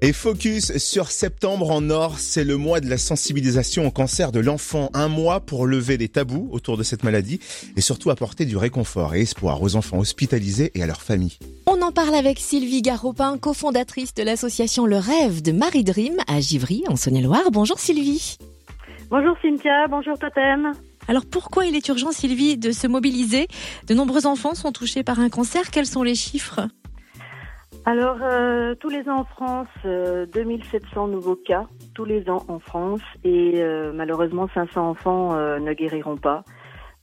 Et focus sur septembre en or, c'est le mois de la sensibilisation au cancer de l'enfant. Un mois pour lever les tabous autour de cette maladie et surtout apporter du réconfort et espoir aux enfants hospitalisés et à leurs familles. On en parle avec Sylvie Garopin, cofondatrice de l'association Le Rêve de Marie Dream à Givry, en Saône-et-Loire. Bonjour Sylvie. Bonjour Cynthia, bonjour Totem. Alors pourquoi il est urgent Sylvie de se mobiliser? De nombreux enfants sont touchés par un cancer. Quels sont les chiffres? Alors, euh, tous les ans en France, 2700 euh, nouveaux cas, tous les ans en France, et euh, malheureusement 500 enfants ne guériront pas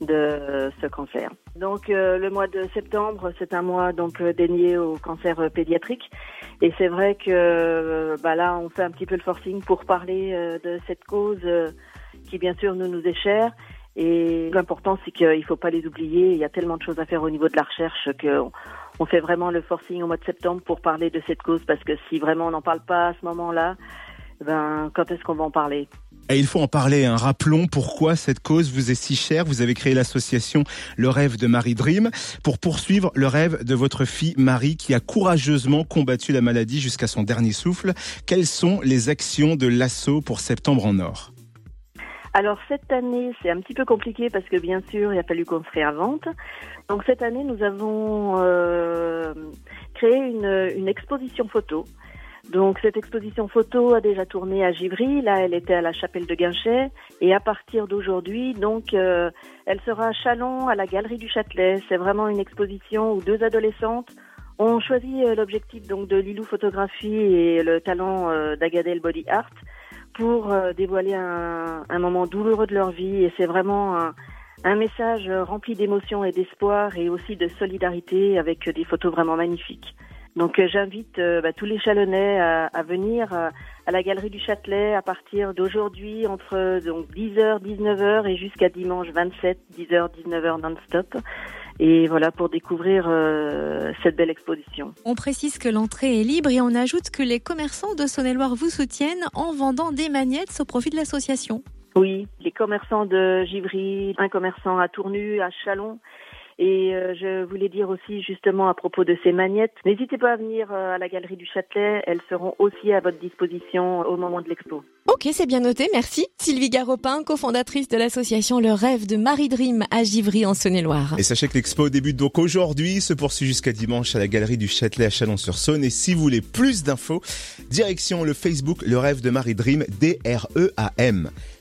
de ce cancer. Donc, le mois de septembre, c'est un mois donc dédié au cancer pédiatrique, et c'est vrai que bah là, on fait un petit peu le forcing pour parler de cette cause qui, bien sûr, nous nous est chère. Et l'important, c'est qu'il ne faut pas les oublier. Il y a tellement de choses à faire au niveau de la recherche que on fait vraiment le forcing au mois de septembre pour parler de cette cause parce que si vraiment on n'en parle pas à ce moment-là, ben quand est-ce qu'on va en parler? Et il faut en parler. Hein. Rappelons pourquoi cette cause vous est si chère. Vous avez créé l'association Le Rêve de Marie Dream pour poursuivre le rêve de votre fille Marie qui a courageusement combattu la maladie jusqu'à son dernier souffle. Quelles sont les actions de l'assaut pour Septembre en Or? Alors cette année, c'est un petit peu compliqué parce que bien sûr, il a fallu qu'on se réinvente. Donc cette année, nous avons euh, créé une, une, exposition photo. Donc cette exposition photo a déjà tourné à Givry. Là, elle était à la chapelle de Guinchet. Et à partir d'aujourd'hui, donc, euh, elle sera à Chalon, à la galerie du Châtelet. C'est vraiment une exposition où deux adolescentes ont choisi euh, l'objectif donc de Lilou Photographie et le talent d'Agadel Body Art pour euh, dévoiler un, un, moment douloureux de leur vie. Et c'est vraiment un, un message rempli d'émotion et d'espoir et aussi de solidarité avec des photos vraiment magnifiques. Donc euh, j'invite euh, bah, tous les Chalonnais à, à venir à la Galerie du Châtelet à partir d'aujourd'hui entre donc 10h, 19h et jusqu'à dimanche 27, 10h, 19h non-stop. Et voilà pour découvrir euh, cette belle exposition. On précise que l'entrée est libre et on ajoute que les commerçants de Saône-et-Loire vous soutiennent en vendant des magnettes au profit de l'association. Oui, les commerçants de Givry, un commerçant à Tournu, à Chalon et euh, je voulais dire aussi justement à propos de ces magnettes, n'hésitez pas à venir euh, à la galerie du Châtelet, elles seront aussi à votre disposition au moment de l'expo. Ok, c'est bien noté, merci. Sylvie Garopin, cofondatrice de l'association Le Rêve de Marie Dream à Givry en Saône-et-Loire. Et sachez que l'expo débute donc aujourd'hui, se poursuit jusqu'à dimanche à la galerie du Châtelet à Chalon-sur-Saône. Et si vous voulez plus d'infos, direction le Facebook Le Rêve de Marie Dream, D-R-E-A-M.